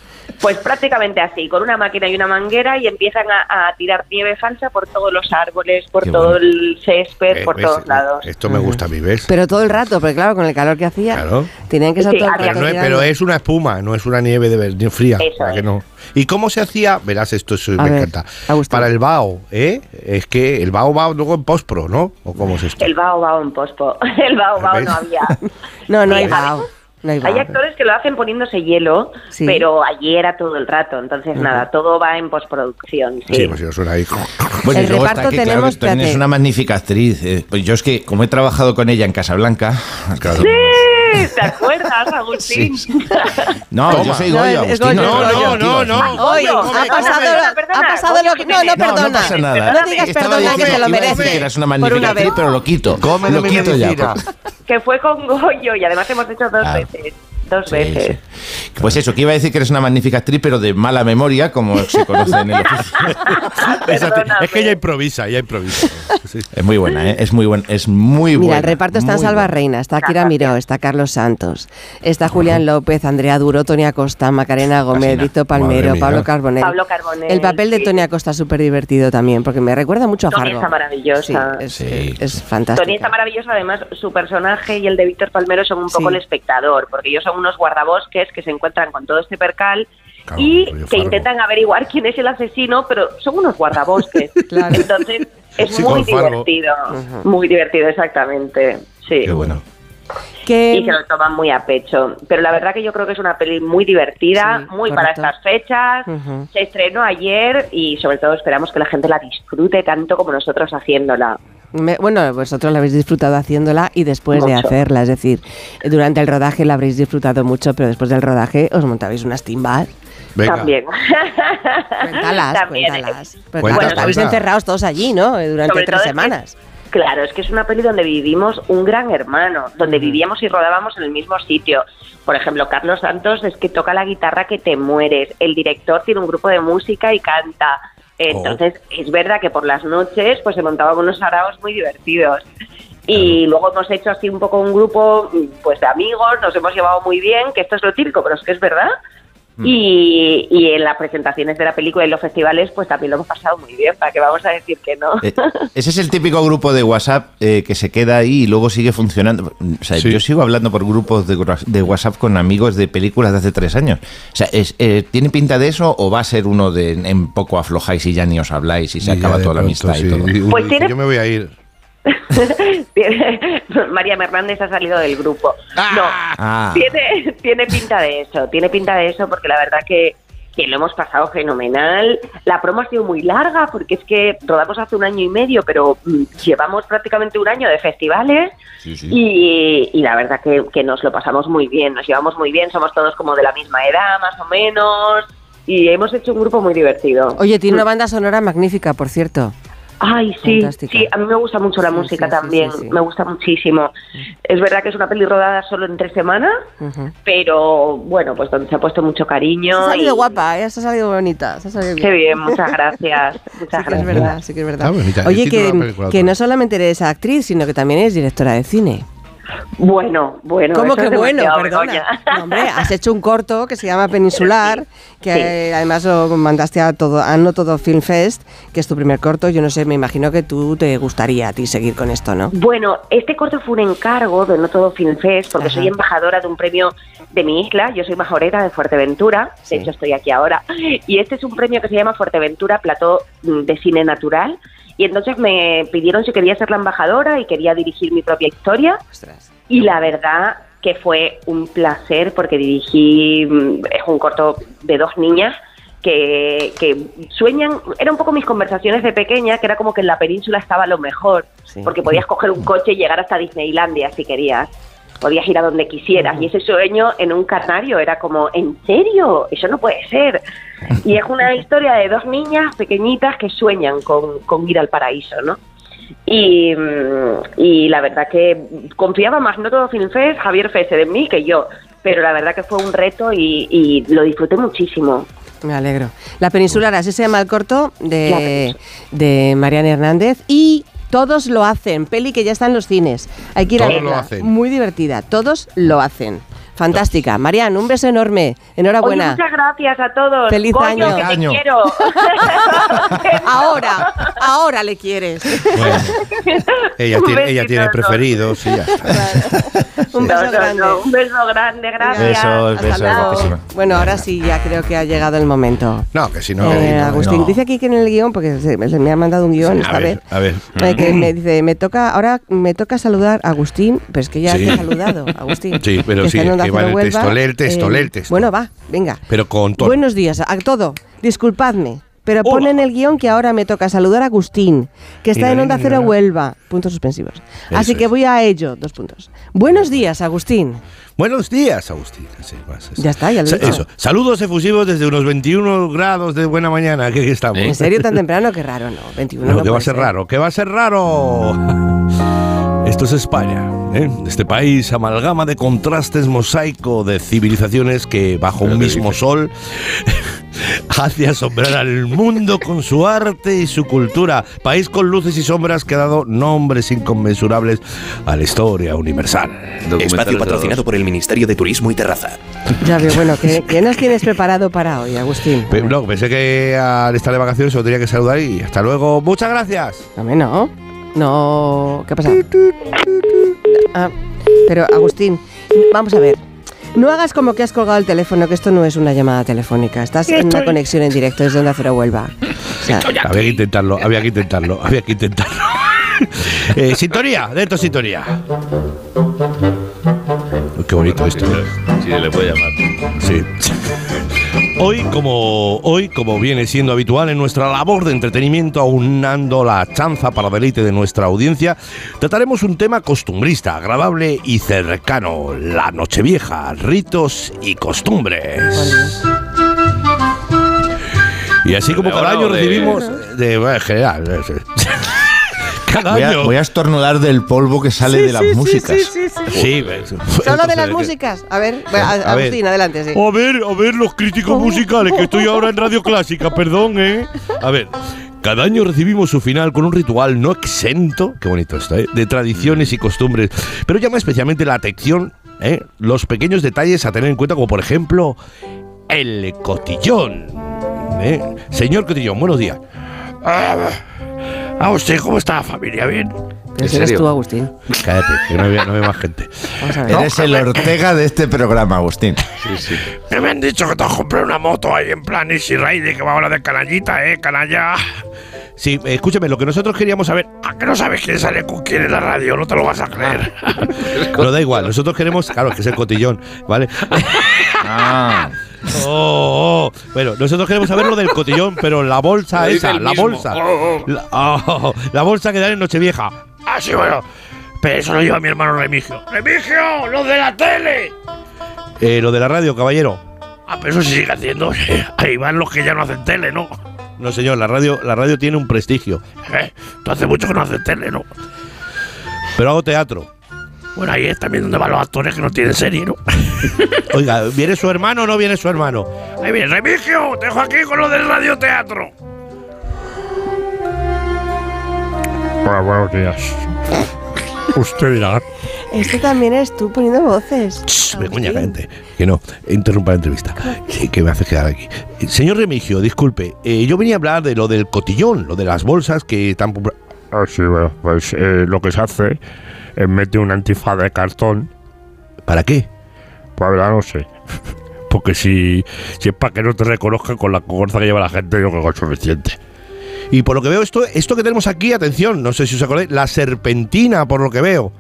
Pues prácticamente así, con una máquina y una manguera y empiezan a, a tirar nieve falsa por todos los árboles, por Qué todo bueno. el césped, Eh, por ¿ves? todos lados. Esto me gusta a mí, ¿ves? Pero todo el rato, porque claro, con el calor que hacía, Claro. tenían que estar Sí, todo el había rato Pero, no es, tirando. pero es una espuma, no es una nieve de ver- ni fría. Eso ¿para es. que no? ¿Y cómo se hacía? Verás, esto es- A me ver, encanta. Para el bao, ¿eh? Es que el bao va luego en postpro, ¿no? ¿O cómo es esto? El bao bao en pospo. El bao bao no había. No, no hay bao. No hay actores que lo hacen poniéndose hielo, Sí. pero allí era todo el rato. Entonces, nada, todo va en postproducción. Sí. Sí, pues yo suena ahí. Bueno, y El luego reparto está que, claro, tenemos, que también es una magnífica actriz. eh, pues yo es que, como he trabajado con ella en Casablanca. Claro, Sí, ¿te acuerdas, Agustín? No, Toma. yo soy No, Goyo, Agustín. No, no, no, no. Oye, Goyo, ha pasado, perdona, perdona, ha pasado lo que... No, no Jiménez. No, no perdona. pasa nada. No digas Estaba perdona, que se lo iba a decir merece. que eras una magnífica actriz, pero lo quito. Come lo quito ya. medicina. que fue con Goyo y además hemos hecho dos Ah. veces. Dos Sí, veces. sí. Pues eso, que iba a decir que eres una magnífica actriz, pero de mala memoria, como se conoce en el oficio. Es que ella improvisa, ella improvisa. Sí. Es muy buena, ¿eh? Es muy buena. Es muy buena. Mira, el reparto está Salva buena. Reina, está Kira Miró, está Carlos Santos, está Julián López, Andrea Duro, Tonia Costa, Macarena Gómez. Víctor Palmero. Pablo Carbonell. Pablo Carbonell, El papel de sí. Tonia Costa es súper divertido también, porque me recuerda mucho a Tonia Fargo. está maravillosa. Sí, es, Sí. es fantástico. Tony está maravilloso, además su personaje y el de Víctor Palmero son un poco Sí. el espectador, porque ellos son unos guardabosques que se encuentran con todo este percal Claro, y que intentan averiguar quién es el asesino, pero son unos guardabosques. Claro. Entonces es Sí, muy Fargo. divertido, muy divertido exactamente. Sí. Qué bueno. Que- Y se lo toman muy a pecho. Pero la verdad que yo creo que es una peli muy divertida, Sí, muy para estas fechas. Se estrenó ayer y sobre todo esperamos que la gente la disfrute tanto como nosotros haciéndola. Me- bueno, vosotros la habéis disfrutado haciéndola y después de hacerla, es decir, durante el rodaje la habréis disfrutado mucho, pero después del rodaje os montabais unas timbas. Venga. También. Cuéntalas, También. cuéntalas. Pero Cuenta, claro, estabais cuenta. encerrados todos allí, ¿no? Durante Sobre tres todo es que- semanas. Claro, es que es una peli donde vivimos un gran hermano, donde vivíamos y rodábamos en el mismo sitio. Por ejemplo, Carlos Santos es que toca la guitarra que te mueres. El director tiene un grupo de música y canta. Entonces, es verdad que por las noches pues se montaban unos araos muy divertidos. Y luego hemos hecho así un poco un grupo pues de amigos, nos hemos llevado muy bien, que esto es lo típico, pero es que es verdad. Y, y en las presentaciones de la película y los festivales, pues también lo hemos pasado muy bien, para que vamos a decir que no. Eh, ese es el típico grupo de WhatsApp eh, que se queda ahí y luego sigue funcionando. O sea, Sí. yo sigo hablando por grupos de, WhatsApp con amigos de películas de hace tres años. O sea, es, eh, ¿tiene pinta de eso o va a ser uno de en poco aflojáis y ya ni os habláis y se Y acaba toda la amistad y sí. todo? Y uno Pues dice, tiene- Yo me voy a ir. Tiene- María Hernández ha salido del grupo. No, Ah. tiene, tiene pinta de eso, tiene pinta de eso porque la verdad que, que lo hemos pasado fenomenal. La promo ha sido muy larga porque es que rodamos hace un año y medio, pero mm, llevamos prácticamente un año de festivales y, y la verdad que, que nos lo pasamos muy bien, nos llevamos muy bien, somos todos como de la misma edad más o menos y hemos hecho un grupo muy divertido. Oye, tiene una banda sonora magnífica, por cierto. Ay, sí, Fantástica. sí, a mí me gusta mucho la Sí, música sí, también, sí, sí. me gusta muchísimo. Es verdad que es una peli rodada solo en tres semanas, pero bueno, pues donde se ha puesto mucho Se cariño. ha salido y- guapa, ¿eh? se ha salido bonita. Se ha salido Qué bien, muchas gracias. Muchas Sí que es gracias. verdad, sí que es verdad. Ah, Oye, que, que no solamente eres actriz, sino que también eres directora de cine. Bueno, bueno. ¿Cómo que bueno? Perdona. Begoña. No, hombre, has hecho un corto que se llama Peninsular, que Sí. además lo mandaste a todo, a No Todo Film Fest, que es tu primer corto. Yo no sé, me imagino que tú te gustaría a ti seguir con esto, ¿no? Bueno, este corto fue un encargo de No Todo Film Fest, porque Ajá. soy embajadora de un premio de mi isla. Yo soy majorera de Fuerteventura, Sí. de hecho estoy aquí ahora. Y este es un premio que se llama Fuerteventura Plató mm, de Cine Natural. Y entonces me pidieron si quería ser la embajadora y quería dirigir mi propia historia. Ostras. Y la verdad que fue un placer porque dirigí, mm, es un corto de dos niñas que, que sueñan, era un poco mis conversaciones de pequeña, que era como que en la península estaba lo mejor, Sí. porque podías coger un coche y llegar hasta Disneylandia si querías. Podías ir a donde quisieras. Y ese sueño en un canario era como, ¿en serio? Eso no puede ser. Y es una historia de dos niñas pequeñitas que sueñan con, con ir al paraíso, ¿no? Y, mm, y la verdad que confiaba más, no todo Film Fest, Javier Fese de mí que yo, pero la verdad que fue un reto y, y lo disfruté muchísimo. Me alegro. La Peninsular, así se llama el corto de, Península. de Mariana Hernández y todos lo hacen. Peli que ya está en los cines. Hay que ir a Todos lo verla. hacen. Muy divertida. Todos lo hacen. Fantástica. Marian, un beso enorme. Oye, Enhorabuena. muchas gracias a todos. Feliz Coño, año. que te año. quiero. ahora, ahora le quieres. Bueno, ella Un tiene, preferidos y ya está. Un beso no, grande. no, un beso grande, gracias. Besos, besos. Bueno, ahora sí, ya creo que ha llegado el momento. No, que si no. Eh, no, Agustín, no. dice aquí que en el guion, porque se, se me ha mandado un guion esta A ver, vez, a ver. eh, que me dice, me toca, ahora me toca saludar a Agustín, pero es que ya Sí. te he saludado, Agustín. Sí, pero que sí, que va el Huelva, texto, lee el texto, lee el texto. Bueno, va, venga. Pero con todo. Buenos días a todo. Disculpadme, pero Hola. pone en el guion que ahora me toca saludar a Agustín, que está en Onda Cero. Huelva. Puntos suspensivos. Así Eso que es. voy a ello, dos puntos. Buenos días, Agustín. Buenos días, Agustín. Ya está, ya lo he dicho. Eso. Saludos efusivos desde unos 21 grados de buena mañana. Aquí estamos. ¿En serio tan temprano? Qué raro, ¿no? 21 No, no que va a puede ser raro, que va a ser raro. Esto es España, ¿eh? este país amalgama de contrastes mosaico de civilizaciones que bajo un mismo sol hace asombrar al mundo con su arte y su cultura. País con luces y sombras que ha dado nombres inconmensurables a la historia universal. Espacio patrocinado por el Ministerio de Turismo y Terraza. Ya veo, bueno, ¿qué, qué nos tienes preparado para hoy, Agustín? Pe- No, pensé que al estar de vacaciones se lo tenía que saludar y hasta luego. Muchas gracias. Dame, no. No, ¿qué pasa? Ah, pero Agustín, vamos a ver. No hagas como que has colgado el teléfono, que esto no es una llamada telefónica. Estás en una conexión en directo desde Onda Cero Huelva. O sea, Había que intentarlo, había que intentarlo, había que intentarlo. Eh, sintonía, dentro sintonía. Uy, Qué bonito esto. Sí, le puede llamar. Sí. Hoy como, hoy, como viene siendo habitual en nuestra labor de entretenimiento, aunando la chanza para deleite de nuestra audiencia, trataremos un tema costumbrista, agradable y cercano, la Nochevieja, ritos y costumbres. Y así como cada año recibimos, de, bueno, en general, eh. Cada Voy a, año. voy a estornudar del polvo que sale Sí, de las sí, músicas. sí, sí, sí. Sí, ves. Solo de las músicas. A ver, a- A ver. Agustín, adelante, sí. A ver, a ver, los críticos musicales, que estoy ahora en Radio Clásica, perdón, ¿eh? A ver, cada año recibimos su final con un ritual no exento, qué bonito esto, ¿eh? De tradiciones y costumbres, pero llama especialmente la atención, ¿eh? Los pequeños detalles a tener en cuenta, como por ejemplo, el cotillón. ¿eh? Señor Cotillón, buenos días. Ah, Agustín, ¿cómo está la familia? ¿Bien? Eres tú, Agustín. Cállate, que no hay más gente. Vamos a ver. Eres el Ortega de este programa, Agustín. Sí, sí. Me han dicho que te has comprado una moto ahí en plan Easy Ride que va a hablar de canallita, ¿eh? Canalla. Sí, escúchame, lo que nosotros queríamos saber. ¿A qué no sabes quién sale con quién en la radio? No te lo vas a creer. Pero da igual, nosotros queremos. Claro, que es el cotillón, ¿vale? Ah. Oh, oh. Bueno, nosotros queremos saber lo del cotillón, pero la bolsa esa, la mismo. bolsa. Oh, oh. La, oh, la bolsa que dan en Nochevieja. Ah, sí, bueno. Pero eso lo lleva mi hermano Remigio. ¡Remigio! ¡Lo de la tele! Eh, lo de la radio, caballero. Ah, pero eso se sigue haciendo. Ahí van los que ya no hacen tele, ¿no? No, señor, la radio, la radio tiene un prestigio. Eh, tú hace mucho que no haces tele, ¿no? Pero hago teatro. Bueno, ahí es también donde van los actores que no tienen serie, ¿no? Oiga, ¿viene su hermano o no viene su hermano? Ahí viene, Remigio, te dejo aquí con lo del radioteatro. Bueno, buenos días. Usted dirá. Este también eres tú poniendo voces. Begoña, gente. Que no, interrumpa la entrevista. Que, que me hace quedar aquí. Señor Remigio, disculpe. eh, yo venía a hablar de lo del cotillón, lo de las bolsas que están. Ah, sí, bueno, pues eh, lo que se hace es meter un antifaz de cartón. ¿Para qué? Pues la verdad no sé. Porque si, si es para que no te reconozcan con la cogorza que lleva la gente, yo creo que es suficiente. Y por lo que veo, esto, esto que tenemos aquí, atención, no sé si os acordáis, la serpentina, por lo que veo.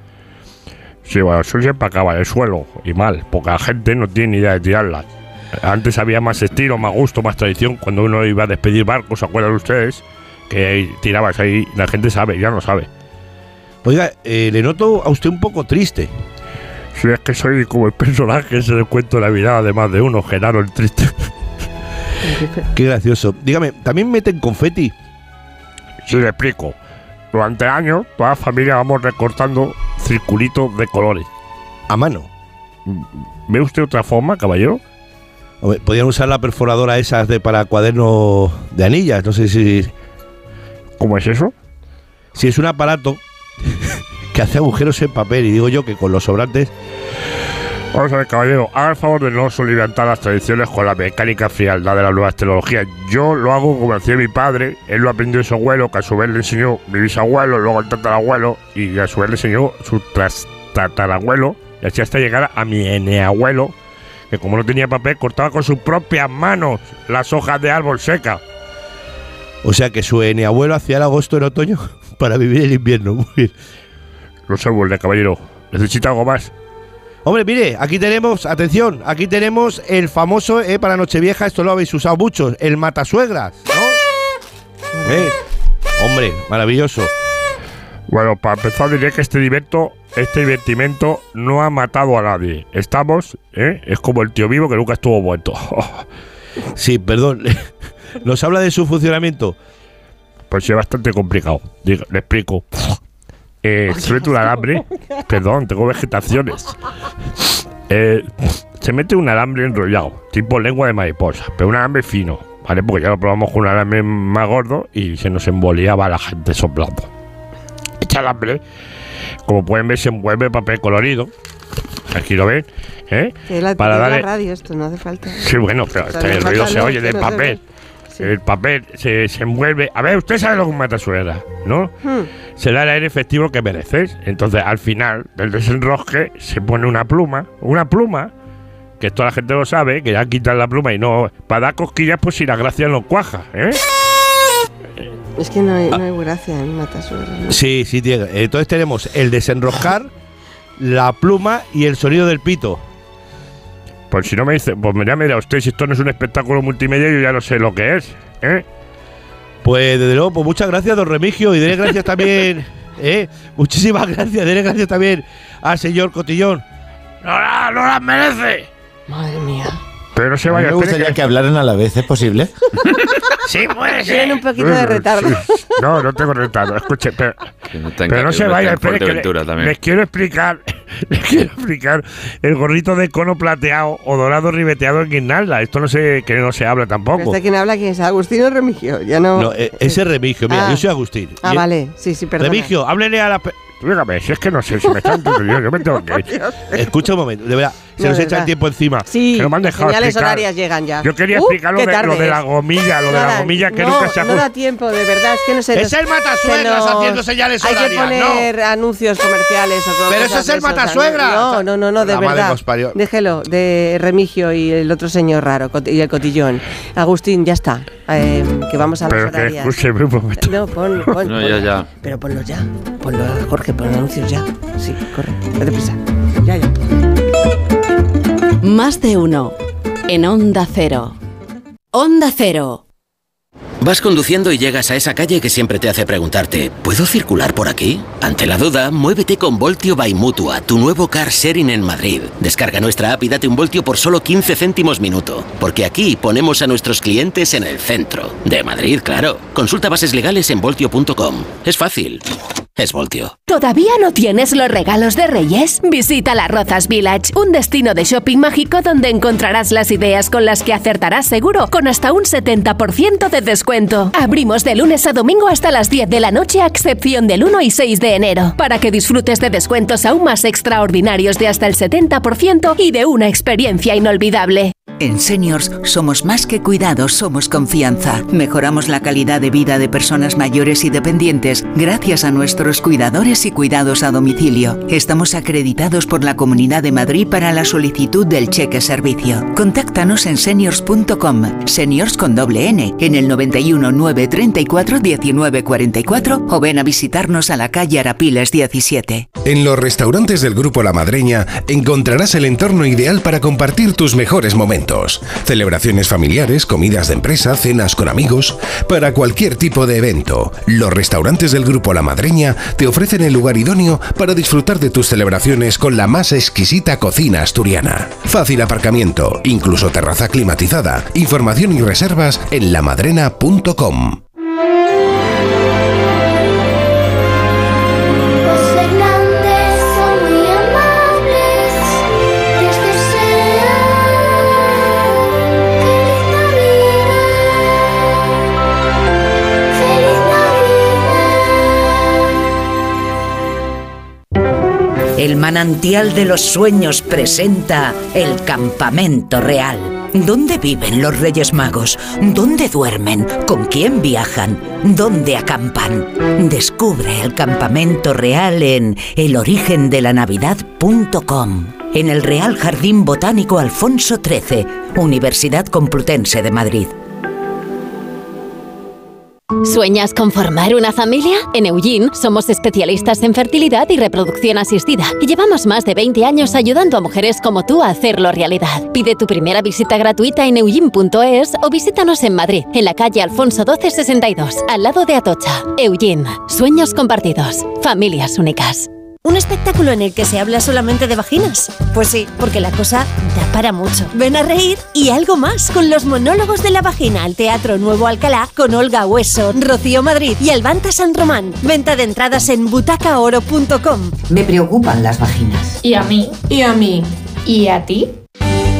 Sí, bueno, eso siempre acaba en el suelo y mal, porque la gente no tiene ni idea de tirarlas. Antes había más estilo, más gusto, más tradición. Cuando uno iba a despedir barcos, ¿se acuerdan ustedes? Que tirabas ahí, la gente sabe, ya no sabe. Oiga, eh, le noto a usted un poco triste. Si es que soy como el personaje ese del cuento de la vida de más de uno, Genaro el triste. Qué gracioso. Dígame, ¿también meten confeti? Sí, le explico. Durante años, toda la familia vamos recortando circulitos de colores. ¿A mano? ¿Ve usted otra forma, caballero? Podrían usar la perforadora esas de para cuadernos de anillas, no sé si... ¿Cómo es eso? Si es un aparato que hace agujeros en papel y digo yo que con los sobrantes... Vamos a ver, caballero, haga el favor de no soliviantar las tradiciones con la mecánica frialdad de las nuevas tecnologías. Yo lo hago como hacía mi padre, él lo aprendió de su abuelo, que a su vez le enseñó mi bisabuelo, luego el tatarabuelo, y a su vez le enseñó su tras- tatarabuelo, y así hasta llegar a mi eneabuelo, que como no tenía papel, cortaba con sus propias manos las hojas de árbol seca. O sea que su abuelo hacía el agosto en otoño para vivir el invierno. Muy bien. No se caballero. ¿Necesita algo más? Hombre, mire, aquí tenemos, atención, aquí tenemos el famoso, eh, para Nochevieja, esto lo habéis usado mucho, el matasuegras, ¿no? Eh, Hombre, maravilloso. Bueno, para empezar diré que este diverto, este divertimento no ha matado a nadie. Estamos, ¿eh? Es como el tío vivo que nunca estuvo muerto. Sí, perdón. Nos habla de su funcionamiento. Pues sí, es bastante complicado. Le explico. Eh, un alambre. Perdón, tengo vegetaciones. Eh, se mete un alambre enrollado, tipo lengua de mariposa, pero un alambre fino, ¿vale? Porque ya lo probamos con un alambre más gordo y se nos emboleaba la gente soplando. Este alambre, como pueden ver, se envuelve en papel colorido. Aquí lo ven, ¿eh? La, Para la darle. radio esto, no hace falta. Sí, bueno, pero O sea, este, el hace ruido se oye del no se El papel se, se envuelve. A ver, usted sabe lo que es un matasuegra, ¿no? Hmm. Se da el aire efectivo que mereces. Entonces, al final del desenrosque, se pone una pluma. Una pluma, que toda la gente lo sabe, que ya quitan la pluma y no. Para dar cosquillas, pues si la gracia no cuaja, ¿eh? Es que no hay, no hay gracia en matasuegras. ¿no? Sí, sí, tiene. Entonces tenemos el desenroscar, la pluma y el sonido del pito. Pues si no me dice, pues ya me dirá usted, si esto no es un espectáculo multimedia, yo ya no sé lo que es, ¿eh? Pues desde luego, pues muchas gracias, don Remigio, y dele gracias también, ¿eh? Muchísimas gracias, dele gracias también al señor Cotillón. ¡No, la- no las merece! Madre mía. Pero no se A mí vaya me espere gustaría que hablaran a la vez, ¿es posible? Sí, puede Tienen un poquito de retardo. No, no tengo retardo. Escuche, pero, no pero no se vaya, espere que le- les quiero explicar, les quiero explicar el gorrito de cono plateado o dorado ribeteado en guirnalda. Esto no se, que no se habla tampoco. este quien habla, ¿quién es? Agustín o Remigio. Ya no. No, eh, ese es Remigio, mira, Ah. yo soy Agustín. ah, Y- vale. Sí, sí, perdón. Remigio, háblele a la... Dígame, si es que no sé, si me están entendiendo, yo me tengo que ir. Escucha un momento, de verdad. Se No, nos de echa el tiempo encima. Sí, que no me han las dejado señales explicar. horarias llegan ya. Yo quería Uh, explicar lo de, lo de la gomilla, lo de No la da- gomilla que no, nunca se No da tiempo, de verdad, es que no sé. Es el matasuegras haciendo señales Hay que horarias, poner anuncios comerciales o Pero eso es de el matasuegras. No, no, no, no, de La verdad. que. Déjelo, de Remigio y el otro señor raro, y el cotillón. Agustín, ya está, eh, que vamos a las Pero que horarias. escúcheme un momento. No, pon, pon, No, pon. ya, ya. Pero ponlo ya. Ponlo, Jorge, pon anuncios ya. Sí, corre, date prisa. Más de uno. En Onda Cero. Onda Cero. Vas conduciendo y llegas a esa calle que siempre te hace preguntarte, ¿puedo circular por aquí? Ante la duda, muévete con Voltio by Mutua, tu nuevo car sharing en Madrid. Descarga nuestra app y date un voltio por solo 15 céntimos minuto, porque aquí ponemos a nuestros clientes en el centro. De Madrid, claro. Consulta bases legales en voltio.com. Es fácil. Es Voltio. ¿Todavía no tienes los regalos de Reyes? Visita la Rozas Village, un destino de shopping mágico donde encontrarás las ideas con las que acertarás seguro, con hasta un 70% de descuento. Abrimos de lunes a domingo hasta las 10 de la noche, a excepción del 1 y 6 de enero, para que disfrutes de descuentos aún más extraordinarios de hasta el 70% y de una experiencia inolvidable. En Seniors somos más que cuidados, somos confianza. Mejoramos la calidad de vida de personas mayores y dependientes gracias a nuestros cuidadores y cuidados a domicilio. Estamos acreditados por la Comunidad de Madrid para la solicitud del cheque servicio. Contáctanos en seniors.com, seniors con doble N, en el 91 934 1944 o ven a visitarnos a la calle Arapiles 17. En los restaurantes del Grupo La Madreña encontrarás el entorno ideal para compartir tus mejores momentos. Celebraciones familiares, comidas de empresa, cenas con amigos, para cualquier tipo de evento. Los restaurantes del Grupo La Madreña te ofrecen el lugar idóneo para disfrutar de tus celebraciones con la más exquisita cocina asturiana. Fácil aparcamiento, incluso terraza climatizada. Información y reservas en lamadrena.com. El manantial de los sueños presenta el campamento real. ¿Dónde viven los Reyes Magos? ¿Dónde duermen? ¿Con quién viajan? ¿Dónde acampan? Descubre el campamento real en elorigendelanavidad.com. En el Real Jardín Botánico Alfonso XIII, Universidad Complutense de Madrid. ¿Sueñas con formar una familia? En Eugene somos especialistas en fertilidad y reproducción asistida y llevamos más de 20 años ayudando a mujeres como tú a hacerlo realidad. Pide tu primera visita gratuita en eugene.es o visítanos en Madrid, en la calle Alfonso 1262, al lado de Atocha. Eugene, sueños compartidos, familias únicas. ¿Un espectáculo en el que se habla solamente de vaginas? Pues sí, porque la cosa da para mucho. Ven a reír y algo más con los monólogos de la vagina al Teatro Nuevo Alcalá con Olga Hueso, Rocío Madrid y Albanta San Román. Venta de entradas en butacaoro.com. Me preocupan las vaginas. ¿Y a mí? ¿Y a mí? ¿Y a ti?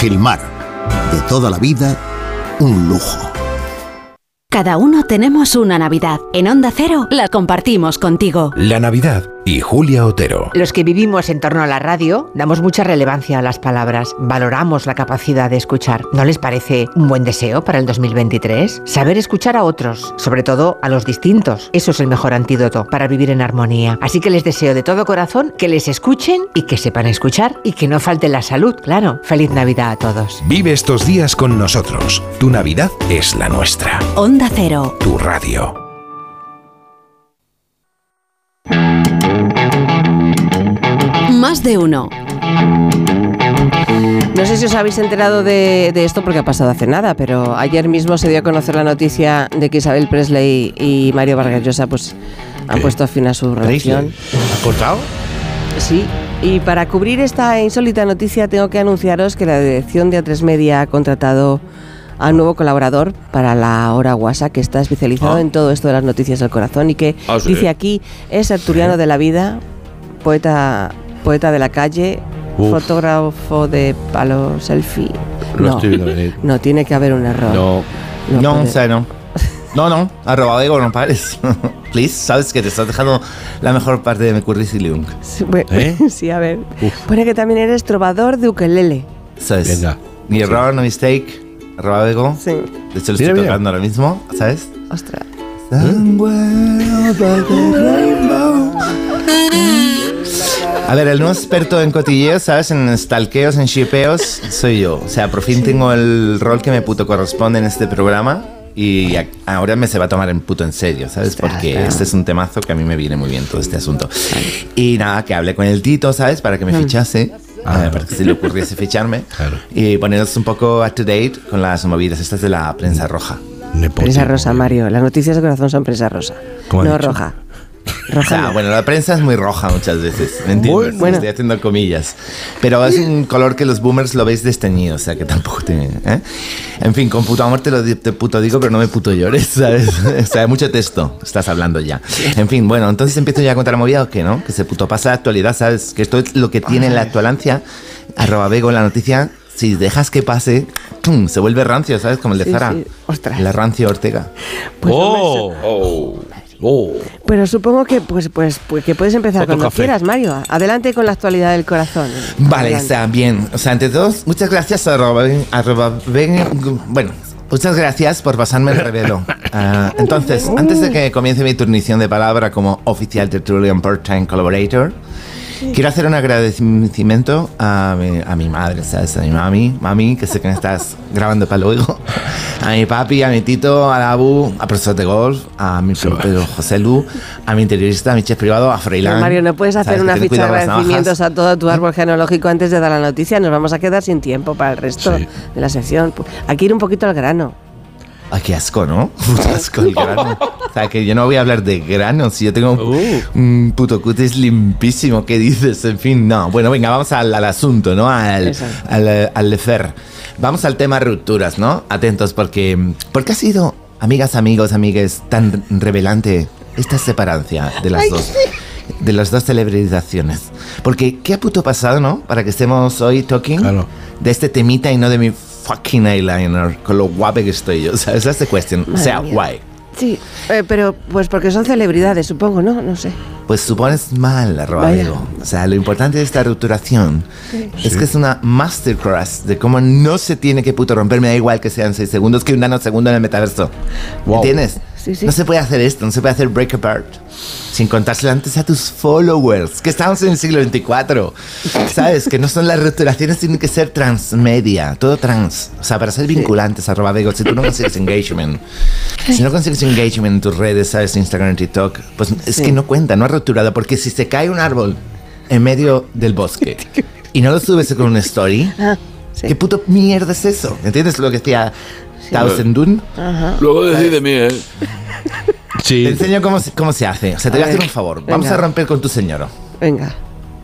Gilmar, de toda la vida, un lujo. Cada uno tenemos una Navidad. En Onda Cero la compartimos contigo. La Navidad y Julia Otero. Los que vivimos en torno a la radio damos mucha relevancia a las palabras, valoramos la capacidad de escuchar. ¿No les parece un buen deseo para el 2023? Saber escuchar a otros, sobre todo a los distintos. Eso es el mejor antídoto para vivir en armonía. Así que les deseo de todo corazón que les escuchen y que sepan escuchar y que no falte la salud, claro. Feliz Navidad a todos. Vive estos días con nosotros. Tu Navidad es la nuestra. Onda Cero. Tu radio. De uno. No sé si os habéis enterado de, de esto porque ha pasado hace nada, pero ayer mismo se dio a conocer la noticia de que Isabel Presley y Mario Vargas Llosa pues, han puesto fin a su relación. ¿Ha cortado? Sí, y para cubrir esta insólita noticia tengo que anunciaros que la dirección de A3 Media ha contratado a un nuevo colaborador para la hora WhatsApp que está especializado Ah. en todo esto de las noticias del corazón y que Ah, sí. dice aquí es arturiano de la vida, poeta, poeta de la calle, Uf. fotógrafo de palo selfie. Lo estoy viendo venir. no, tiene que haber un error. No. No, puede- o sea, no. No, no, arroba Diego, no pares. Please, sabes que te estás dejando la mejor parte de mi currículum. Sí, bueno, ¿Eh? sí, a ver. Pone que también eres trovador de ukelele. ¿Sabes? Venga. Ni error, no mistake. Arroba Diego. Sí. De hecho, lo Mira, estoy mira. tocando ahora mismo, ¿sabes? Ostras. A ver, el nuevo experto en cotilleos, ¿sabes? En stalkeos, en shipeos, soy yo. O sea, por fin tengo el rol que me puto corresponde en este programa. Y a- ahora me se va a tomar en puto en serio, ¿sabes? Porque este es un temazo que a mí me viene muy bien todo este asunto. Y nada, que hablé con el Tito, ¿sabes? Para que me fichase. eh, para que se le ocurriese ficharme. Y ponernos un poco up to date con las movidas estas de la prensa roja. Prensa rosa, Mario. Las noticias de corazón son prensa rosa. ¿Cómo ha No dicho? roja. O sea, bueno, la prensa es muy roja muchas veces, ¿me entiendes? Bueno. Estoy haciendo comillas. Pero es un color que los boomers lo veis desteñido, o sea que tampoco te... ¿eh? En fin, con puto amor te lo te puto digo, pero no me puto llores, ¿sabes? o sea, mucho texto estás hablando ya. En fin, bueno, entonces empiezo ya a contar la movida o qué, ¿no? Que se puto pasa de actualidad, ¿sabes? Que esto es lo que tiene la actualancia. Arroba Bego la noticia. Si dejas que pase, ¡pum! se vuelve rancio, ¿sabes? Como el de Sí, Zara. sí. Ostras. La rancio Ortega. Pues, ¡Oh! ¡Oh! Pero supongo que pues, pues, pues que puedes empezar Otro cuando café. quieras, Mario. Adelante con la actualidad del corazón. Vale, Adelante. está bien. O sea, ante todo, muchas gracias a arroba, arroba- ven- bueno, muchas gracias por pasarme el revelo. Ah, entonces, antes de que comience mi turnición de palabra como oficial Tertulian Part-Time Collaborator, quiero hacer un agradecimiento a mi, a mi madre, ¿sabes? A mi mami, mami, que sé que me estás grabando para luego. A mi papi, a mi tito, a la Abu, a profesor de golf, a mi peluquero José Lu, a mi interiorista, a mi chef privado, a No, Freiland. Mario, no puedes hacer ¿sabes? una ficha de agradecimientos a todo tu árbol genealógico antes de dar la noticia. Nos vamos a quedar sin tiempo para el resto de la sección. Hay que ir un poquito al grano. Ay, qué asco, ¿no? Puto asco el grano. O sea, que yo no voy a hablar de granos. Yo tengo un, un puto cutis limpísimo. ¿Qué dices? En fin, no. Bueno, venga, vamos al, al asunto, ¿no? Al, al, al lefer. Vamos al tema rupturas, ¿no? Atentos, porque, porque ha sido, amigas, amigos, amigues, tan revelante esta separancia de las Ay, dos. sí. De las dos celebrizaciones. Porque, ¿qué ha puto pasado, no? Para que estemos hoy talking de este temita y no de mi fucking eyeliner, con lo guape que estoy yo. ¿Sabes? That's the question. o sea, Madre mía. guay. Sí, eh, pero pues porque son celebridades, supongo, ¿no? No sé. Pues supones mal. Bego. O sea, lo importante de esta rupturación es que es una masterclass de cómo no se tiene que puto romper. Me da igual que sean 6 segundos que un nanosegundo en el metaverso. ¿Entiendes? No se puede hacer esto, no se puede hacer break apart sin contárselo antes a tus followers, que estamos en el siglo 24. ¿Sabes? Que no son las rupturaciones, tienen que ser transmedia, todo trans. O sea, para ser vinculantes, arroba Bego, si tú no consigues engagement, si no consigues engagement en tus redes, ¿sabes? Instagram, TikTok, pues es Sí. que no cuenta, no ha rupturado, porque si se cae un árbol en medio del bosque y no lo subes con una story, ¿qué puto mierda es eso? ¿Entiendes lo que decía Tao Sendun? Luego decís de mí, ¿eh? Te enseño cómo se, cómo se hace. O sea, te A voy a hacer un favor. Vamos venga. a romper con tu señora. Venga.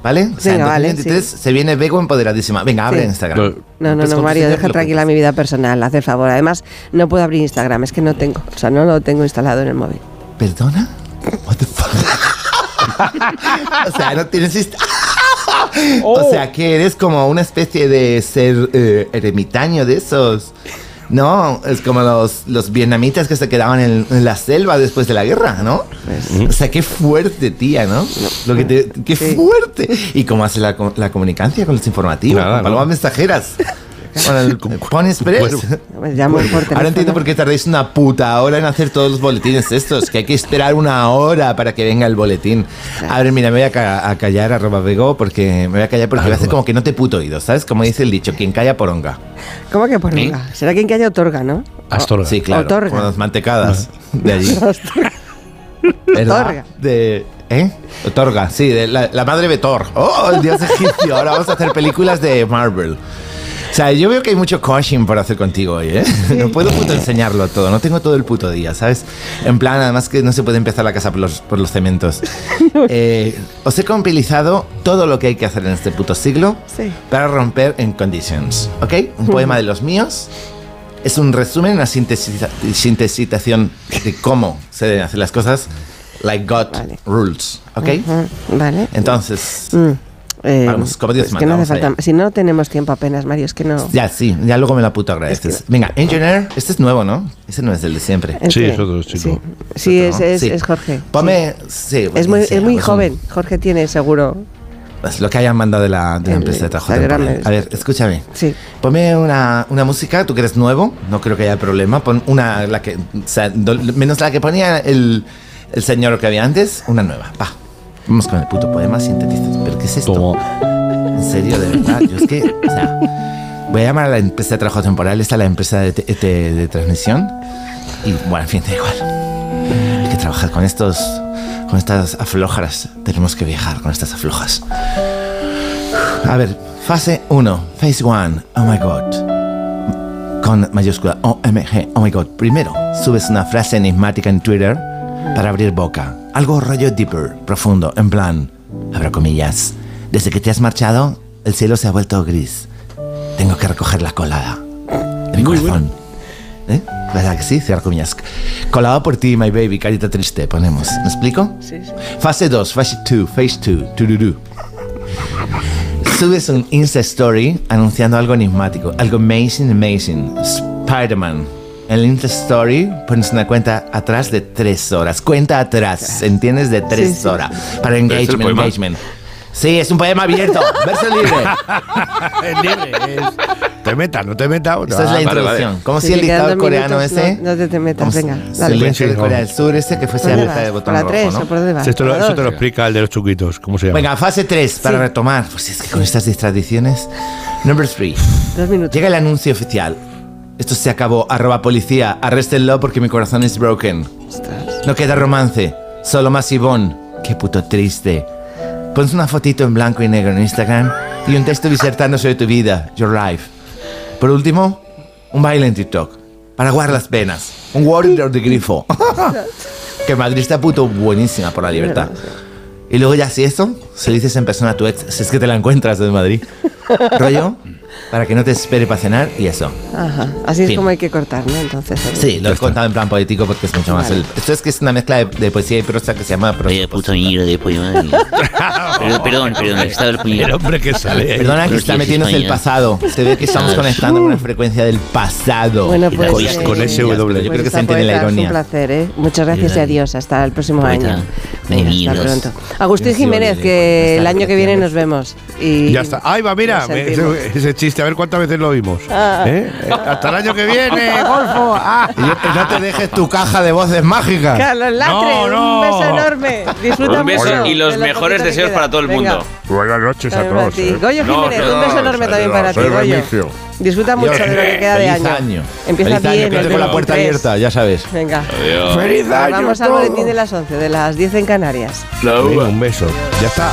¿Vale? O sea, Venga, en vale, 2023 se viene Bego empoderadísima. Venga, abre Sí. Instagram. No, no, Pues no, con tu Mario, deja lo tranquila mi vida personal, haz el favor. Además, no puedo abrir Instagram, es que no tengo. O sea, no lo tengo instalado en el móvil. ¿Perdona? o sea, no tienes Insta- Oh. O sea, que eres como una especie de ser eh, eremitaño de esos. No, es como los, los vietnamitas que se quedaban en, en la selva después de la guerra, ¿no? Pues O sea, qué fuerte, tía, ¿no? Lo que te- qué fuerte. ¿Y cómo hace la, co- la comunicancia con los informativos? Nada, con ¿no? palomas mensajeras. Con el Pony Express. Pues llamo por teléfono. Ahora entiendo por qué tardéis una puta hora en hacer todos los boletines estos, que hay que esperar una hora para que venga el boletín. A ver, mira, me voy a, ca- a callar, arroba Bego, porque me voy a callar porque a hacer como que no te puto oído, ¿sabes? Como dice el dicho, quien calla poronga. ¿Cómo que poronga? Será quien que haya otorga, ¿no? Astorga. Sí, claro. Otorga. Como las mantecadas de allí. Otorga. De, ¿Eh? Otorga, sí, de la, la madre de Thor. ¡Oh, el dios egipcio! Ahora vamos a hacer películas de Marvel. O sea, yo veo que hay mucho coaching por hacer contigo hoy, ¿eh? No puedo puto enseñarlo todo, no tengo todo el puto día, ¿sabes? En plan, además que no se puede empezar la casa por los, por los cementos. Eh, os he compilizado todo lo que hay que hacer en este puto siglo Sí. para romper en conditions, ¿ok? Un poema de los míos. Es un resumen, una sintetización de cómo se deben hacer las cosas, like God rules, ¿ok? Ujú, Vale. Entonces, Mm, eh, Vamos, como Dios es que manda, no hace vamos falta. Si no tenemos tiempo apenas, Mario, es que no. ya sí, ya luego me la puto agradeces. Venga, Engineer, este es nuevo, ¿no? Ese no es el de siempre. ¿El Sí, qué? es otro chico. Sí, es, es, Sí. es Jorge. Ponme, sí, Es muy, sí, es muy pues, joven. Jorge tiene seguro. Es lo que hayan mandado de la, de la El empresa de trabajo es- A ver, escúchame. Sí. Ponme una, una música, tú que eres nuevo, no creo que haya problema. Pon una, la que, o sea, do- menos la que ponía el, el señor que había antes, una nueva. Va. Vamos con el puto poema sintetizado. ¿Pero qué es esto? En serio, de verdad. Yo es que, o sea, voy a llamar a la empresa de trabajo temporal, esta es la empresa de, de- de transmisión. Y bueno, en fin, da igual. Hay que trabajar con estos, con estas aflojas. Tenemos que viajar con estas aflojas. A ver, fase 1, phase 1, oh my god. Con mayúscula OMG, oh my god. Primero, subes una frase enigmática en Twitter para abrir boca. Algo rollo deeper, profundo, en plan, abro comillas. Desde que te has marchado, el cielo se ha vuelto gris. Tengo que recoger la colada de mi corazón. ¿Eh? ¿Verdad que sí? Cierra comillas. Colado por ti, my baby, carita triste, ponemos. ¿Me explico? Sí, sí. Fase 2, fase 2, phase 2, tururú. Subes un Insta Story anunciando algo enigmático, algo amazing, amazing. Spider-Man. En el Insta Story pones una cuenta atrás de tres horas. Cuenta atrás, ¿entiendes? De tres Sí, sí. horas. Para ¿Pero es el engagement, engagement. Sí, es un poema abierto. Verso libre. es libre. Te metas, no te metas. Esta es la introducción. Como Sí, si el dictador coreano minutos, ese. No, no te, te metas, venga. El Dale. líder de Corea del Sur ese que fuese ¿Por dónde alerta de vas? botón ¿Por la rojo, tres ¿no? o por dónde vas? Esto, lo- ¿Por la eso te lo explica el de los chuquitos. ¿Cómo se llama? Venga, fase 3 para Sí. retomar. Pues es que con estas distracciones. Number 3. Dos minutos. Llega el anuncio oficial. Esto se acabó. Arroba policía. Arréstenlo porque mi corazón es broken. No queda romance. Solo más Ivonne. Qué puto triste. Pones una fotito en blanco y negro en Instagram y un texto disertando sobre tu vida, your life. Por último, un baile en TikTok. Para guardar las penas. Un warrior de grifo. que Madrid está puto buenísima por la libertad. Y luego ya si eso, se lo dices en persona a tu ex, si es que te la encuentras en Madrid. Rollo, para que no te espere para cenar y eso. Ajá. Así es Fin. como hay que cortar, ¿no? Entonces. oye. Sí, lo he contado en plan poético porque es mucho más Vale. el... Esto es que es una mezcla de, de poesía y prosa que se llama prosa. Vaya puta mierda de poema. Perdón, perdón, perdón, estaba el puñet. El hombre que sale. Perdona que está metiéndose el pasado. Se ve que estamos Ah, conectando con una frecuencia del pasado. Bueno, pues, Con- eh, con ese W. Yo Pues creo que se esta entiende la poeta, Es un ironía. placer, ¿eh? Muchas gracias y adiós. Hasta el próximo Poeta, año. Venga, hasta pronto. Agustín Jiménez, que el año que viene nos vemos. Y Ya está. Ahí va, mira, ese chiste, a ver cuántas veces lo oímos. Ah. ¿Eh? Eh, Hasta el año que viene, Golfo. Ah. Y no te dejes tu caja de voces mágicas. Carlos Latre, No, no. un beso enorme. Disfruta Un beso mucho y los de lo mejores deseos para todo el Venga, mundo. Buenas noches a todos. ¿eh? Goyo Jiménez, no, un beso enorme también para ti, Goyo. Disfruta mucho de lo que queda de año. año. Empieza Feliz año, bien. esté con la puerta 23. abierta, ya sabes. Venga. Adiós. ¡Feliz año! Vamos al boletín de las 11, de las 10 en Canarias. Venga, un beso. Ya está.